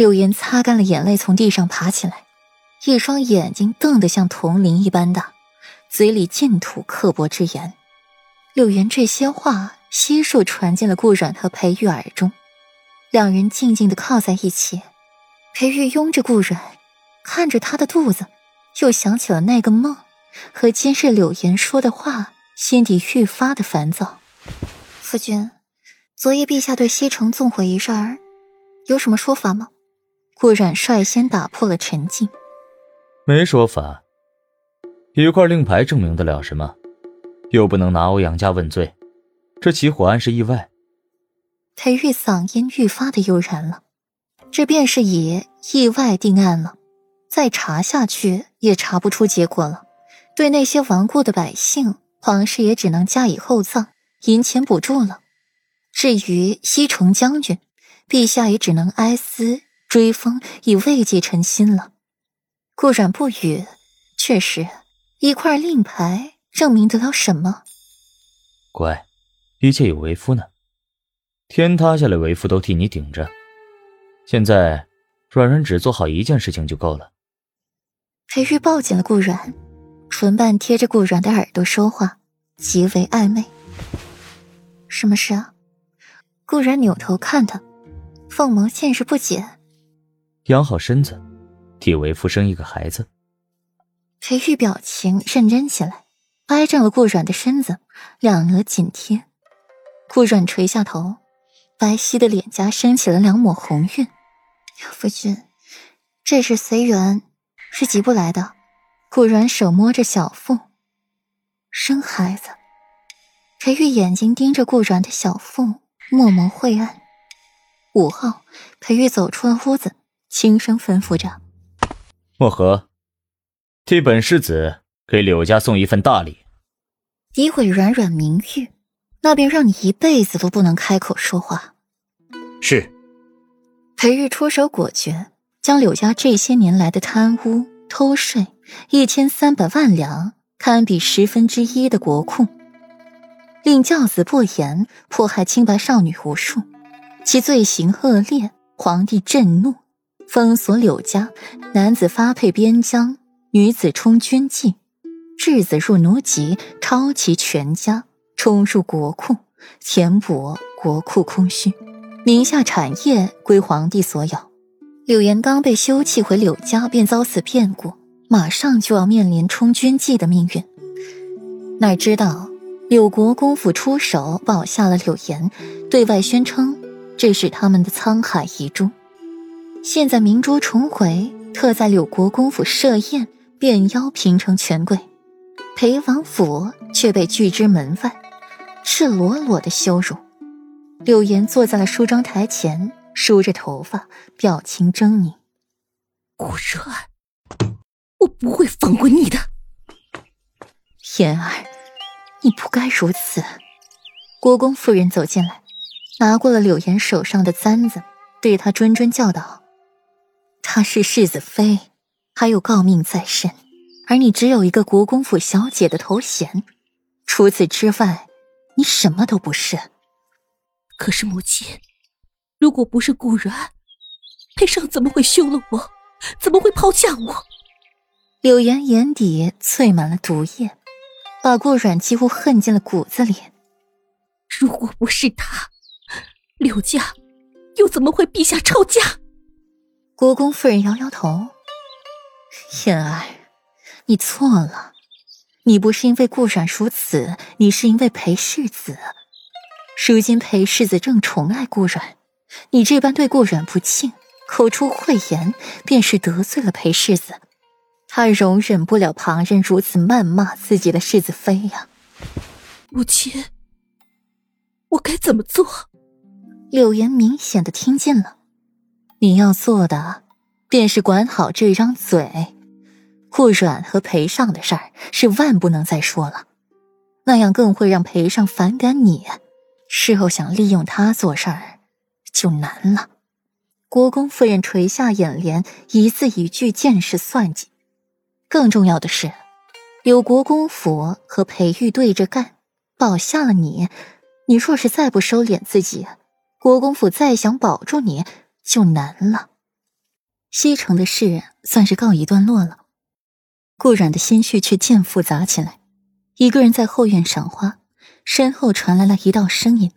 柳岩擦干了眼泪，从地上爬起来，一双眼睛瞪得像铜铃一般大，嘴里尽吐刻薄之言。柳岩这些话悉数传进了顾阮和裴玉耳中，两人静静的靠在一起。裴玉拥着顾阮，看着他的肚子，又想起了那个梦和监视柳岩说的话，心底愈发的烦躁。夫君，昨夜陛下对西城纵火一事儿，有什么说法吗？顾冉率先打破了沉静，没说法。一块令牌证明得了什么？又不能拿欧阳家问罪。这起火案是意外。裴玉嗓音愈发的悠然了。这便是以意外定案了，再查下去也查不出结果了。对那些顽固的百姓，皇室也只能加以厚葬，银钱补助了。至于西城将军，陛下也只能哀思。追风已慰藉臣心了。顾然不语。确实，一块令牌证明得了什么？乖，一切有为夫呢。天塌下来，为夫都替你顶着。现在，软软只做好一件事情就够了。裴玉抱紧了顾软，唇瓣贴着顾软的耳朵说话，极为暧昧。什么事啊？顾然扭头看他，凤眸见是不解。养好身子，替为夫生一个孩子。裴玉表情认真起来，挨正了顾软的身子，两额紧贴。顾软垂下头，白皙的脸颊升起了两抹红晕。夫君，这事随缘，是急不来的。顾软手摸着小腹，生孩子。裴玉眼睛盯着顾软的小腹，默默晦暗。午后，裴玉走出了屋子。轻声吩咐着：“墨荷，替本世子给柳家送一份大礼。诋毁软软名誉，那便让你一辈子都不能开口说话。”是。裴玉出手果决，将柳家这些年来的贪污、偷税一千三百万两，堪比十分之一的国库，令教子不严，迫害清白少女无数，其罪行恶劣，皇帝震怒。封锁柳家，男子发配边疆，女子充军妓，质子入奴籍，抄其全家，充入国库，填补国库空虚，名下产业归皇帝所有。柳岩刚被休弃回柳家，便遭此变故，马上就要面临充军妓的命运。哪知道柳国公府出手保下了柳岩，对外宣称这是他们的沧海遗珠。现在明珠重回，特在柳国公府设宴，便邀平城权贵。裴王府却被拒之门外，赤裸裸的羞辱。柳岩坐在了梳妆台前，梳着头发，表情狰狞。顾然，我不会放过你的。言儿，你不该如此。国公夫人走进来，拿过了柳岩手上的簪子，对她谆谆教导。她是世子妃，还有诰命在身，而你只有一个国公府小姐的头衔，除此之外，你什么都不是。可是母亲，如果不是顾然，裴尚怎么会休了我？怎么会抛下我？柳岩眼底淬满了毒液，把顾阮几乎恨进了骨子里。如果不是他，柳家又怎么会陛下抄家？国公夫人摇摇头：“燕儿，你错了。你不是因为顾阮如此，你是因为裴世子。如今裴世子正宠爱顾阮，你这般对顾阮不敬，口出秽言，便是得罪了裴世子。他容忍不了旁人如此谩骂自己的世子妃呀。”母亲，我该怎么做？柳岩明显的听见了。你要做的，便是管好这张嘴。顾阮和裴尚的事儿是万不能再说了，那样更会让裴尚反感你，事后想利用他做事儿就难了。国公夫人垂下眼帘，一字一句见识算计。更重要的是，有国公府和裴玉对着干，保下了你。你若是再不收敛自己，国公府再想保住你。就难了。西城的事算是告一段落了。顾阮的心绪却渐复杂起来，一个人在后院赏花，身后传来了一道声音：“